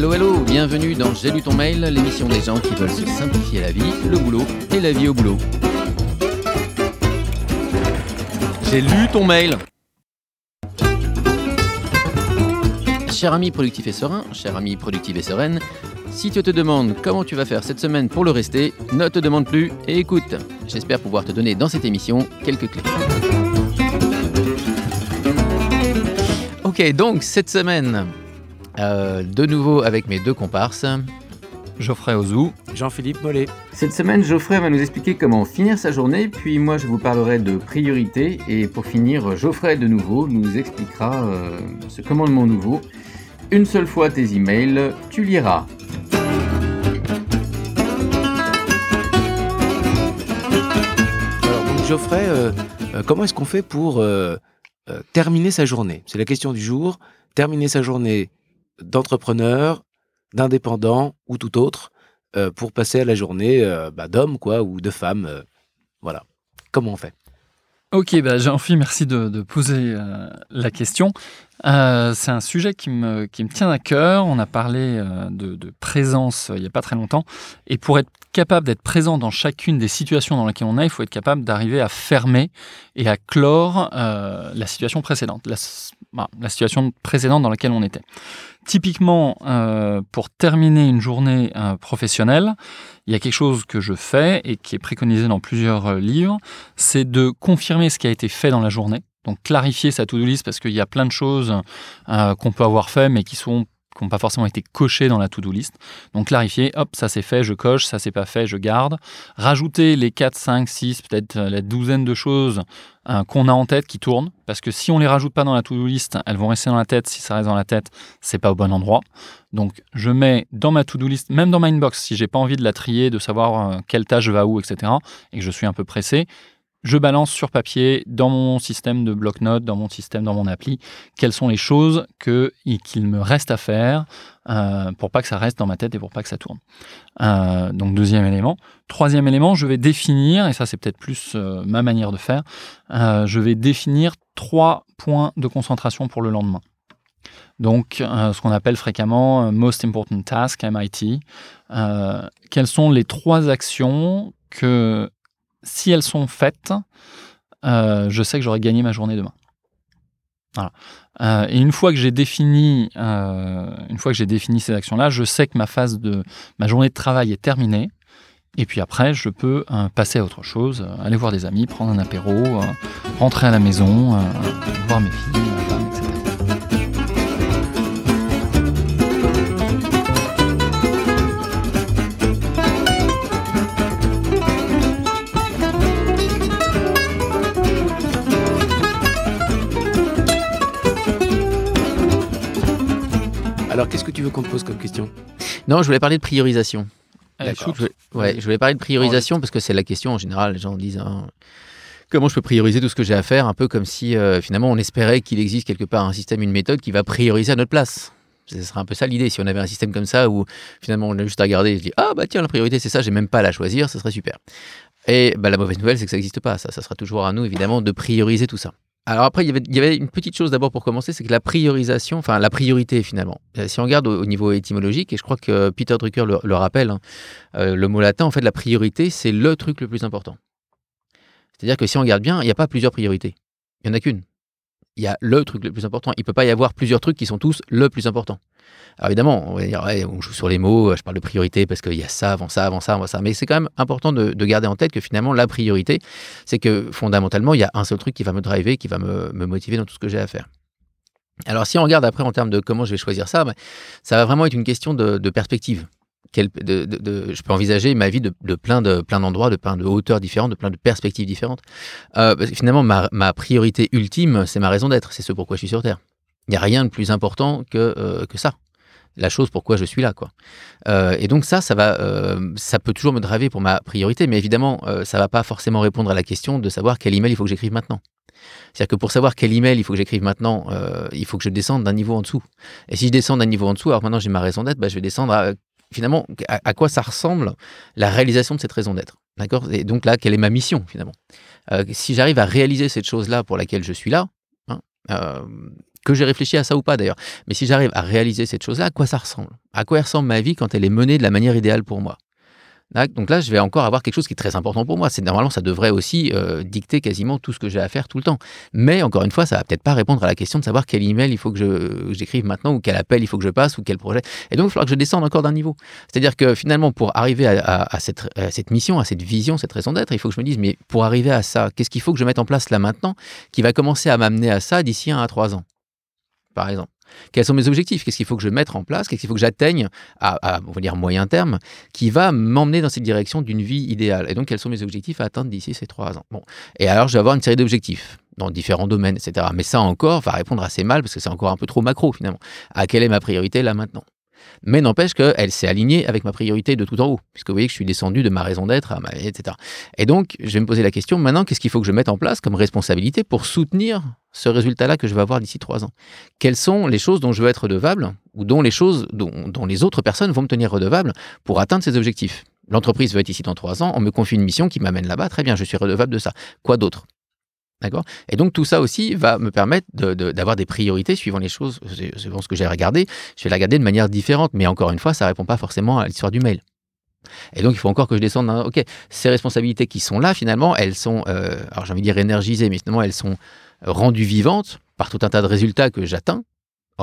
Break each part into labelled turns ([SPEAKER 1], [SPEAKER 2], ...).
[SPEAKER 1] Hello, hello, bienvenue dans J'ai lu ton mail, l'émission des gens qui veulent se simplifier la vie, le boulot et la vie au boulot. J'ai lu ton mail. Cher ami productif et serein, cher ami productive et sereine, si tu te demandes comment tu vas faire cette semaine pour le rester, ne te demande plus et écoute. J'espère pouvoir te donner dans cette émission quelques clés. Ok, donc cette semaine, euh, de nouveau avec mes deux comparses.
[SPEAKER 2] Geoffrey Ozou.
[SPEAKER 3] Jean-Philippe Mollet.
[SPEAKER 4] Cette semaine, Geoffrey va nous expliquer comment finir sa journée, puis moi je vous parlerai de priorité, et pour finir, Geoffrey de nouveau nous expliquera euh, ce commandement nouveau. Une seule fois tes emails, tu liras.
[SPEAKER 3] Alors donc Geoffrey, euh, euh, comment est-ce qu'on fait pour euh, euh, terminer sa journée? C'est la question du jour. Terminer sa journée d'entrepreneur, d'indépendant ou tout autre, euh, pour passer à la journée euh, bah, d'homme quoi ou de femme. euh, voilà. Comment on fait?
[SPEAKER 2] Ok, bah Jean-Philippe, merci de, poser euh, la question. Euh, c'est un sujet qui me, qui me tient à cœur. On a parlé de, présence il n'y a pas très longtemps. Et pour être capable d'être présent dans chacune des situations dans lesquelles on est, il faut être capable d'arriver à fermer et à clore la situation précédente, bah, la situation précédente dans laquelle on était. Typiquement, euh, pour terminer une journée euh, professionnelle, il y a quelque chose que je fais et qui est préconisé dans plusieurs euh, livres, c'est de confirmer ce qui a été fait dans la journée. Donc clarifier sa to-do list parce qu'il y a plein de choses qu'on peut avoir fait mais qui sont qui n'ont pas forcément été cochées dans la to-do list. Donc clarifier, hop, ça c'est fait, je coche, ça c'est pas fait, je garde. Rajouter les 4, 5, 6, peut-être euh, la douzaine de choses euh, qu'on a en tête qui tournent. Parce que si on les rajoute pas dans la to-do list, elles vont rester dans la tête. Si ça reste dans la tête, c'est pas au bon endroit. Donc je mets dans ma to-do list, même dans ma inbox, si j'ai pas envie de la trier, de savoir euh, quelle tâche va où, etc., et que je suis un peu pressé, je balance sur papier dans mon système de bloc-notes, dans mon système, dans mon appli, quelles sont les choses que, qu'il me reste à faire euh, pour pas que ça reste dans ma tête et pour pas que ça tourne. Euh, donc deuxième élément. Troisième élément, je vais définir, et ça c'est peut-être plus euh, ma manière de faire, je vais définir trois points de concentration pour le lendemain. Donc, ce qu'on appelle fréquemment Most Important Task, MIT. Quelles sont les trois actions que, si elles sont faites, euh, je sais que j'aurai gagné ma journée demain. Euh, et une fois que j'ai défini, euh, une fois que j'ai défini ces actions-là, je sais que ma phase de ma journée de travail est terminée. Et puis après, je peux passer à autre chose, aller voir des amis, prendre un apéro, rentrer à la maison, voir mes filles,
[SPEAKER 3] Qu'on te pose comme question
[SPEAKER 1] Non, je voulais parler de priorisation.
[SPEAKER 2] Allez,
[SPEAKER 3] D'accord.
[SPEAKER 2] shoot.
[SPEAKER 1] Je voulais, ouais, je voulais parler de priorisation parce que c'est la question en général. Les gens disent hein, comment je peux prioriser tout ce que j'ai à faire, un peu comme si euh, finalement on espérait qu'il existe quelque part un système, une méthode qui va prioriser à notre place. Ce serait un peu ça l'idée. Si on avait un système comme ça où finalement on a juste à regarder et se dit ah bah tiens la priorité c'est ça, j'ai même pas à la choisir, ce serait super. Et bah, la mauvaise nouvelle c'est que ça n'existe pas. Ça, ça sera toujours à nous évidemment de prioriser tout ça. Alors après, il y avait, une petite chose d'abord pour commencer, c'est que la priorisation, enfin la priorité finalement, Euh, si on regarde au, au niveau étymologique, et je crois que Peter Drucker le, le rappelle, hein, euh, le mot latin, en fait, la priorité, c'est le truc le plus important. C'est-à-dire que si on regarde bien, il n'y a pas plusieurs priorités. Il n'y en a qu'une. Il y a le truc le plus important. Il ne peut pas y avoir plusieurs trucs qui sont tous le plus important. Alors évidemment, on va dire, on joue sur les mots, je parle de priorité parce qu'il y a ça, avant ça, avant ça, avant ça. Mais c'est quand même important de, de garder en tête que finalement, la priorité, c'est que fondamentalement, il y a un seul truc qui va me driver, qui va me, motiver dans tout ce que j'ai à faire. Alors si on regarde après en termes de comment je vais choisir ça, ben, ça va vraiment être une question de perspective. Je peux envisager ma vie de, plein de plein d'endroits, de plein de hauteurs différentes, de plein de perspectives différentes. Euh, finalement, ma, priorité ultime, c'est ma raison d'être, c'est ce pourquoi je suis sur Terre. Il n'y a rien de plus important que, euh, que ça. La chose pourquoi je suis là, quoi. Euh, et donc ça, ça va, ça peut toujours me driver pour ma priorité, mais évidemment, euh, ça va pas forcément répondre à la question de savoir quel email il faut que j'écrive maintenant. C'est-à-dire que pour savoir quel email il faut que j'écrive maintenant, il faut que je descende d'un niveau en dessous. Et si je descends d'un niveau en dessous, alors maintenant j'ai ma raison d'être, bah, je vais descendre à, finalement à, quoi ça ressemble la réalisation de cette raison d'être. D'accord? Et donc là, quelle est ma mission finalement? Euh, Si j'arrive à réaliser cette chose-là pour laquelle je suis là, hein, euh, que j'ai réfléchi à ça ou pas d'ailleurs. Mais si j'arrive à réaliser cette chose-là, à quoi ça ressemble? À quoi ressemble ma vie quand elle est menée de la manière idéale pour moi? Donc là, je vais encore avoir quelque chose qui est très important pour moi. C'est normalement, ça devrait aussi euh, dicter quasiment tout ce que j'ai à faire tout le temps. Mais encore une fois, ça va peut-être pas répondre à la question de savoir quel email il faut que j'écrive maintenant ou quel appel il faut que je passe ou quel projet. Et donc, il faudra que je descende encore d'un niveau. C'est-à-dire que finalement, pour arriver à, cette, à, cette, mission, à cette vision, cette raison d'être, il faut que je me dise, mais pour arriver à ça, qu'est-ce qu'il faut que je mette en place là maintenant qui va commencer à m'amener à ça d'ici un à trois ans, par exemple? Quels sont mes objectifs? Qu'est-ce qu'il faut que je mette en place? Qu'est-ce qu'il faut que j'atteigne à, on moyen terme qui va m'emmener dans cette direction d'une vie idéale? Et donc, quels sont mes objectifs à atteindre d'ici ces trois ans? Et alors, je vais avoir une série d'objectifs dans différents domaines, etc. Mais ça encore va répondre assez mal parce que c'est encore un peu trop macro finalement. À quelle est ma priorité là maintenant? Mais n'empêche qu'elle s'est alignée avec ma priorité de tout en haut, puisque vous voyez que je suis descendu de ma raison d'être, etc. Et donc, je vais me poser la question, maintenant, qu'est-ce qu'il faut que je mette en place comme responsabilité pour soutenir ce résultat-là que je vais avoir d'ici trois ans? Quelles sont les choses dont je veux être redevable, ou dont les les autres personnes vont me tenir redevable pour atteindre ces objectifs? L'entreprise veut être ici dans trois ans, on me confie une mission qui m'amène là-bas, très bien, je suis redevable de ça. Quoi d'autre? Et donc tout ça aussi va me permettre d'avoir des priorités suivant les choses, suivant ce que j'ai regardé. Je vais la regarder de manière différente, mais encore une fois, ça ne répond pas forcément à l'histoire du mail. Et donc il faut encore que je descende. Dans, ok, ces responsabilités qui sont là, finalement, elles sont, euh, alors j'ai envie de dire énergisées, mais finalement elles sont rendues vivantes par tout un tas de résultats que j'atteins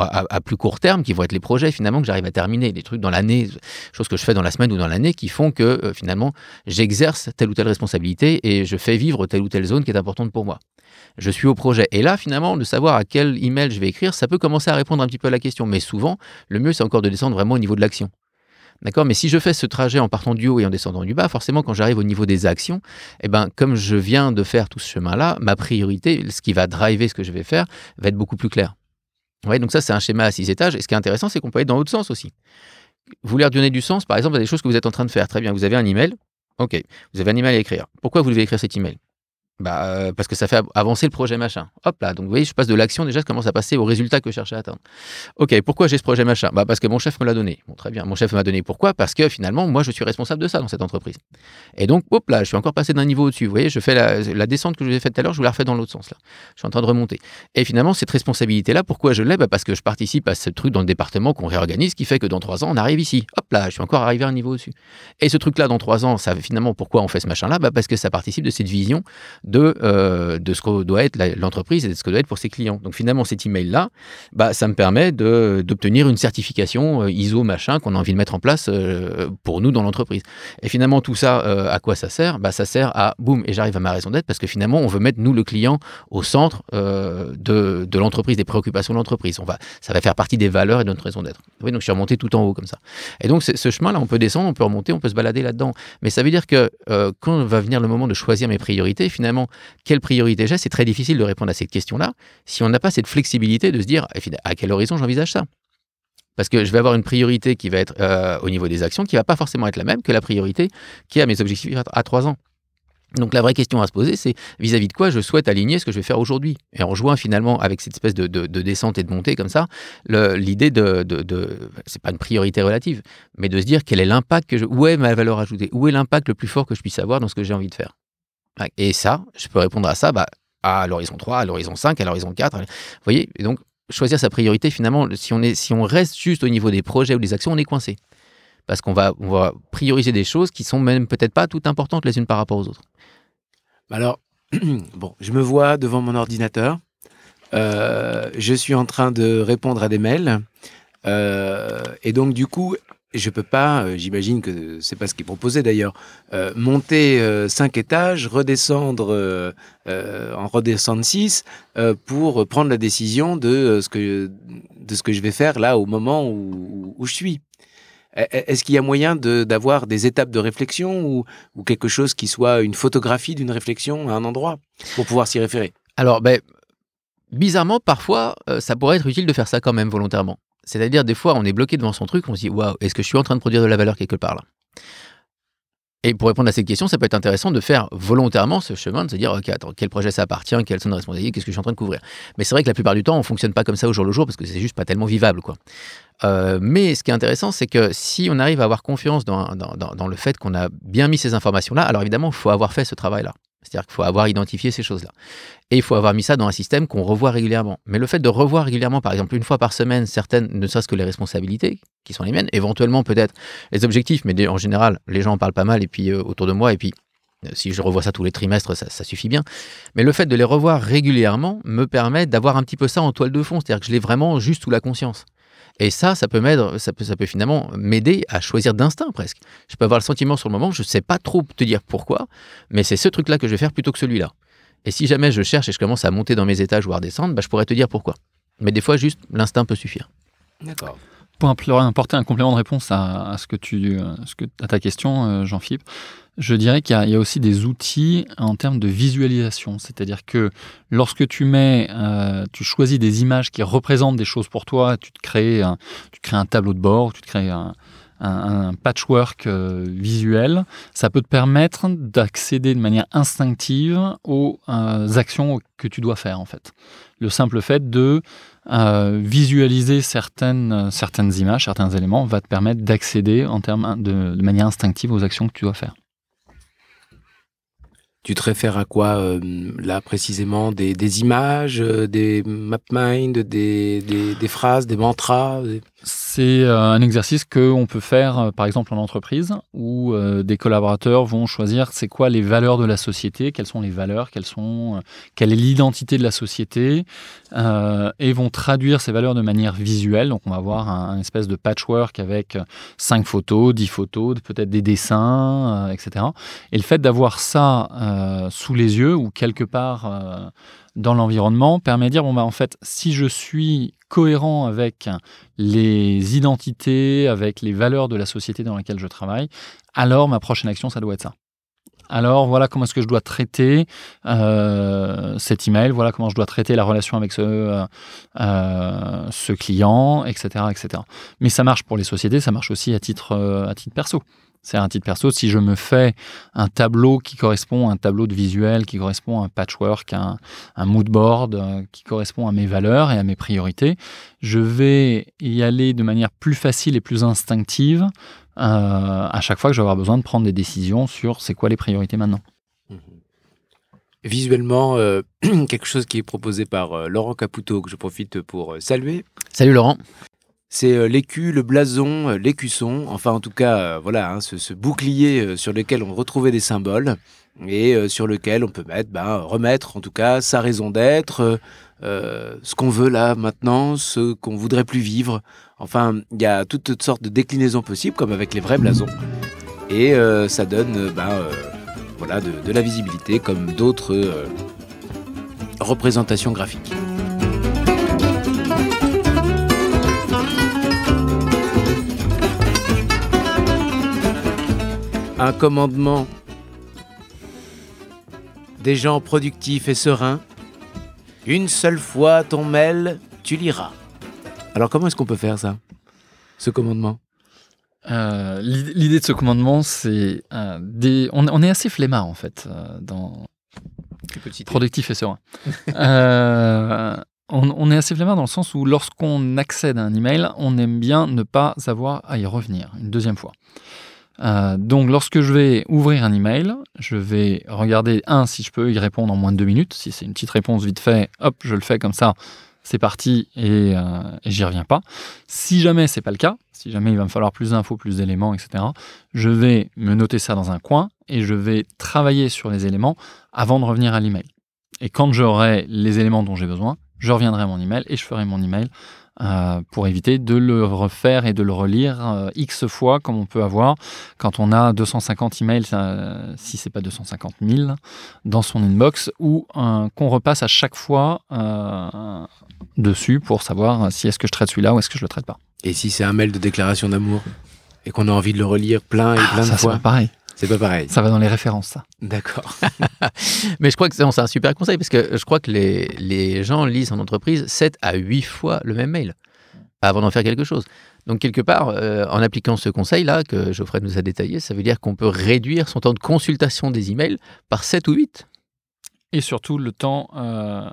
[SPEAKER 1] à, plus court terme, qui vont être les projets finalement que j'arrive à terminer, les trucs dans l'année, choses que je fais dans la semaine ou dans l'année, qui font que euh, finalement j'exerce telle ou telle responsabilité et je fais vivre telle ou telle zone qui est importante pour moi. Je suis au projet. Et là, finalement, de savoir à quel email je vais écrire, ça peut commencer à répondre un petit peu à la question. Mais souvent, le mieux, c'est encore de descendre vraiment au niveau de l'action. D'accord? Mais si je fais ce trajet en partant du haut et en descendant du bas, forcément, quand j'arrive au niveau des actions, eh ben, comme je viens de faire tout ce chemin-là, ma priorité, ce qui va driver ce que je vais faire, va être beaucoup plus clair. Ouais, donc ça, c'est un schéma à six étages. Et ce qui est intéressant, c'est qu'on peut aller dans l'autre sens aussi. Vous voulez redonner du sens, par exemple, à des choses que vous êtes en train de faire. Très bien, vous avez un email. OK, vous avez un email à écrire. Pourquoi vous devez écrire cet email? Bah, euh, parce que ça fait avancer le projet machin. Hop là, donc vous voyez, je passe de l'action déjà, je commence à passer au résultat que je cherchais à atteindre. Ok, pourquoi j'ai ce projet machin? Bah, Parce que mon chef me l'a donné. Très bien, mon chef m'a donné. Pourquoi? Parce que finalement, moi, je suis responsable de ça dans cette entreprise. Et donc, hop là, je suis encore passé d'un niveau au-dessus. Vous voyez, je fais la, descente que je vous ai faite tout à l'heure, je vous la refais dans l'autre sens là. Je suis en train de remonter. Et finalement, cette responsabilité-là, pourquoi je l'ai? Bah, Parce que je participe à ce truc dans le département qu'on réorganise, qui fait que dans trois ans, on arrive ici. Hop là, je suis encore arrivé à un niveau au-dessus. Et ce truc-là, dans trois ans, ça finalement, pourquoi on fait ce machin-là? Bah, Parce que ça participe de cette vision de. Euh, de ce que doit être l'entreprise et de ce que doit être pour ses clients. Donc finalement, cet email-là, bah, ça me permet d'obtenir une certification euh, ISO machin qu'on a envie de mettre en place euh, pour nous dans l'entreprise. Et finalement, tout ça, à quoi ça sert? Bah, Ça sert à, boum, et j'arrive à ma raison d'être parce que finalement, on veut mettre nous, le client, au centre de, de l'entreprise, des préoccupations de l'entreprise. Ça va faire partie des valeurs et de notre raison d'être. Oui, donc je suis remonté tout en haut comme ça. Et donc ce chemin-là, on peut descendre, on peut remonter, on peut se balader là-dedans. Mais ça veut dire que quand va venir le moment de choisir mes priorités, finalement, quelle priorité déjà, c'est très difficile de répondre à cette question-là si on n'a pas cette flexibilité de se dire eh, à quel horizon j'envisage ça? Parce que je vais avoir une priorité qui va être euh, au niveau des actions qui va pas forcément être la même que la priorité qui est à mes objectifs à trois ans. Donc la vraie question à se poser, c'est vis-à-vis de quoi je souhaite aligner ce que je vais faire aujourd'hui? Et on rejoint finalement avec cette espèce de, descente et de montée comme ça, l'idée de, de, c'est pas une priorité relative, mais de se dire quel est l'impact que je, où est ma valeur ajoutée, où est l'impact le plus fort que je puisse avoir dans ce que j'ai envie de faire? Et ça, je peux répondre à ça bah, à l'horizon 3, à l'horizon 5, à l'horizon 4. Vous voyez donc, choisir sa priorité, finalement, si on, est, si on reste juste au niveau des projets ou des actions, on est coincé. Parce qu'on va, on va prioriser des choses qui sont même peut-être pas toutes importantes les unes par rapport aux autres.
[SPEAKER 3] Alors, bon, je me vois devant mon ordinateur. Euh, je suis en train de répondre à des mails. Euh, et donc, du coup, je peux pas, euh, j'imagine que c'est pas ce qui est proposé d'ailleurs, euh, monter euh, cinq étages, redescendre, en redescendre six pour prendre la décision de ce que de ce que je vais faire là au moment où, je suis. E, e, est-ce qu'il y a moyen d'avoir des étapes de réflexion ou, ou, quelque chose qui soit une photographie d'une réflexion à un endroit pour pouvoir s'y référer?
[SPEAKER 1] Alors, ben, bizarrement, parfois, ça pourrait être utile de faire ça quand même volontairement. C'est-à-dire, des fois, on est bloqué devant son truc, on se dit, waouh, est-ce que je suis en train de produire de la valeur quelque part là? Et pour répondre à cette question, ça peut être intéressant de faire volontairement ce chemin, de se dire, OK, attends, quel projet ça appartient, quelles sont les responsabilités, qu'est-ce que je suis en train de couvrir? Mais c'est vrai que la plupart du temps, on ne fonctionne pas comme ça au jour le jour parce que c'est juste pas tellement vivable. quoi. Euh, mais ce qui est intéressant, c'est que si on arrive à avoir confiance dans, le fait qu'on a bien mis ces informations-là, alors évidemment, il faut avoir fait ce travail-là. C'est-à-dire qu'il faut avoir identifié ces choses-là. Et il faut avoir mis ça dans un système qu'on revoit régulièrement. Mais le fait de revoir régulièrement, par exemple, une fois par semaine, certaines, ne serait-ce que les responsabilités, qui sont les miennes, éventuellement peut-être les objectifs, mais en général, les gens en parlent pas mal et puis euh, autour de moi, et puis euh, si je revois ça tous les trimestres, ça, suffit bien. Mais le fait de les revoir régulièrement me permet d'avoir un petit peu ça en toile de fond, c'est-à-dire que je l'ai vraiment juste sous la conscience. Et ça, ça peut m'aider, ça peut, finalement m'aider à choisir d'instinct presque. Je peux avoir le sentiment sur le moment, je ne sais pas trop te dire pourquoi, mais c'est ce truc-là que je vais faire plutôt que celui-là. Et si jamais je cherche et je commence à monter dans mes étages ou à redescendre, bah, je pourrais te dire pourquoi. Mais des fois, juste l'instinct peut suffire.
[SPEAKER 3] D'accord.
[SPEAKER 2] Pour apporter un complément de réponse à, ce que tu, que, à ta question, euh, Jean-Philippe, je dirais qu'il y, a aussi des outils en termes de visualisation. C'est-à-dire que lorsque tu mets, euh, tu choisis des images qui représentent des choses pour toi, tu crées un, un tableau de bord, tu crées un, patchwork euh, visuel, ça peut te permettre d'accéder de manière instinctive aux actions que tu dois faire en fait. Le simple fait de euh, visualiser certaines, certaines images, certains éléments, va te permettre d'accéder en termes de, manière instinctive aux actions que tu dois faire.
[SPEAKER 3] Tu te réfères à quoi euh, là précisément? Des, images, euh, des MapMind, des, des phrases, des mantras
[SPEAKER 2] c'est euh, un exercice qu'on peut faire, euh, par exemple, en entreprise, où euh, des collaborateurs vont choisir c'est quoi les valeurs de la société, quelles sont les valeurs, sont, quelle est l'identité de la société, et vont traduire ces valeurs de manière visuelle. Donc, on va avoir un, espèce de patchwork avec cinq photos, dix photos, peut-être des dessins, etc. Et le fait d'avoir ça sous les yeux ou quelque part dans l'environnement permet de dire bon bah en fait si je suis cohérent avec les identités, avec les valeurs de la société dans laquelle je travaille, alors ma prochaine action ça doit être ça. Alors voilà comment est-ce que je dois traiter euh, cet email, voilà comment je dois traiter la relation avec ce, euh, euh, ce client, etc., etc. Mais ça marche pour les sociétés, ça marche aussi à titre, à titre perso. C'est un titre perso. Si je me fais un tableau qui correspond à un tableau de visuel, qui correspond à un patchwork, à un, un mood board, euh, qui correspond à mes valeurs et à mes priorités, je vais y aller de manière plus facile et plus instinctive euh, à chaque fois que je vais avoir besoin de prendre des décisions sur c'est quoi les priorités maintenant. Mmh
[SPEAKER 3] Visuellement, euh, quelque chose qui est proposé par Laurent Caputo, que je profite pour saluer.
[SPEAKER 1] Salut Laurent.
[SPEAKER 3] C'est euh, l'écu, le blason, euh, l'écusson, enfin en tout cas, euh, voilà, hein, ce, bouclier sur lequel on retrouvait des symboles et sur lequel on peut mettre, ben, remettre en tout cas sa raison d'être, ce qu'on veut là maintenant, ce qu'on voudrait plus vivre. Enfin, il y a toutes sortes de déclinaisons possibles, comme avec les vrais blasons, et ça donne, ben, voilà, de la visibilité, comme d'autres représentations graphiques. Un commandement des gens productifs et sereins. Une seule fois ton mail, tu liras. Alors comment est-ce qu'on peut faire ça, ce commandement?
[SPEAKER 2] Euh, L'idée de ce commandement, c'est euh, des... on, est assez flemmard en fait euh, dans productif et serein. on, on, est assez flemmard dans le sens où lorsqu'on accède à un email, on aime bien ne pas avoir à y revenir une deuxième fois. Euh, donc, lorsque je vais ouvrir un email, je vais regarder, un, si je peux y répondre en moins de deux minutes. Si c'est une petite réponse vite fait, hop, je le fais comme ça, c'est parti et, euh, et j'y reviens pas. Si jamais c'est pas le cas, si jamais il va me falloir plus d'infos, plus d'éléments, etc., je vais me noter ça dans un coin et je vais travailler sur les éléments avant de revenir à l'email. Et quand j'aurai les éléments dont j'ai besoin, je reviendrai à mon email et je ferai mon email euh, pour éviter de le refaire et de le relire euh, X fois comme on peut avoir quand on a 250 emails, euh, si c'est pas 250 000, dans son inbox, ou qu'on repasse à chaque fois dessus pour savoir si est-ce que je traite celui-là ou est-ce que je le traite pas.
[SPEAKER 3] Et si c'est un mail de déclaration d'amour et qu'on a envie de le relire plein et ah, plein
[SPEAKER 2] de
[SPEAKER 3] fois
[SPEAKER 2] c'est pareil.
[SPEAKER 3] C'est pas pareil.
[SPEAKER 2] Ça va dans les références, ça.
[SPEAKER 3] D'accord.
[SPEAKER 1] Mais je crois que c'est un super conseil parce que je crois que les, les gens lisent en entreprise 7 à 8 fois le même mail avant d'en faire quelque chose. Donc quelque part, euh, en appliquant ce conseil-là que Geoffrey nous a détaillé, ça veut dire qu'on peut réduire son temps de consultation des emails par 7 ou 8.
[SPEAKER 2] Et surtout le temps, euh,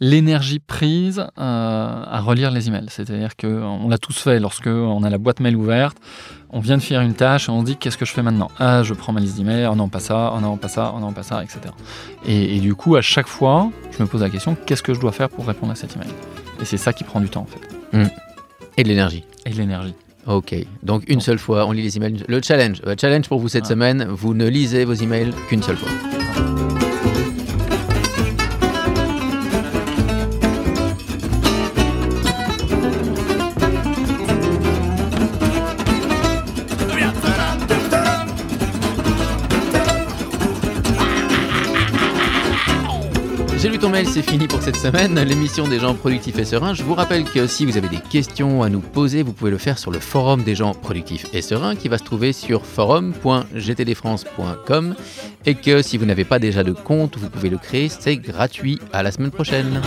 [SPEAKER 2] l'énergie prise euh, à relire les emails. C'est-à-dire qu'on l'a tous fait lorsque on a la boîte mail ouverte, on vient de faire une tâche et on se dit qu'est-ce que je fais maintenant? Ah, je prends ma liste d'emails, oh non, pas ça, oh non, pas ça, oh non, pas ça, etc. Et, et, du coup, à chaque fois, je me pose la question qu'est-ce que je dois faire pour répondre à cet email? Et c'est ça qui prend du temps en fait.
[SPEAKER 1] Mmh. Et de l'énergie.
[SPEAKER 2] Et de l'énergie.
[SPEAKER 1] Ok, donc une seule fois, on lit les emails. Le challenge, le challenge pour vous cette semaine, vous ne lisez vos emails qu'une seule fois. C'est fini pour cette semaine, l'émission des gens productifs et sereins. Je vous rappelle que si vous avez des questions à nous poser, vous pouvez le faire sur le forum des gens productifs et sereins qui va se trouver sur forum.gtdfrance.com et que si vous n'avez pas déjà de compte, vous pouvez le créer, c'est gratuit. À la semaine prochaine.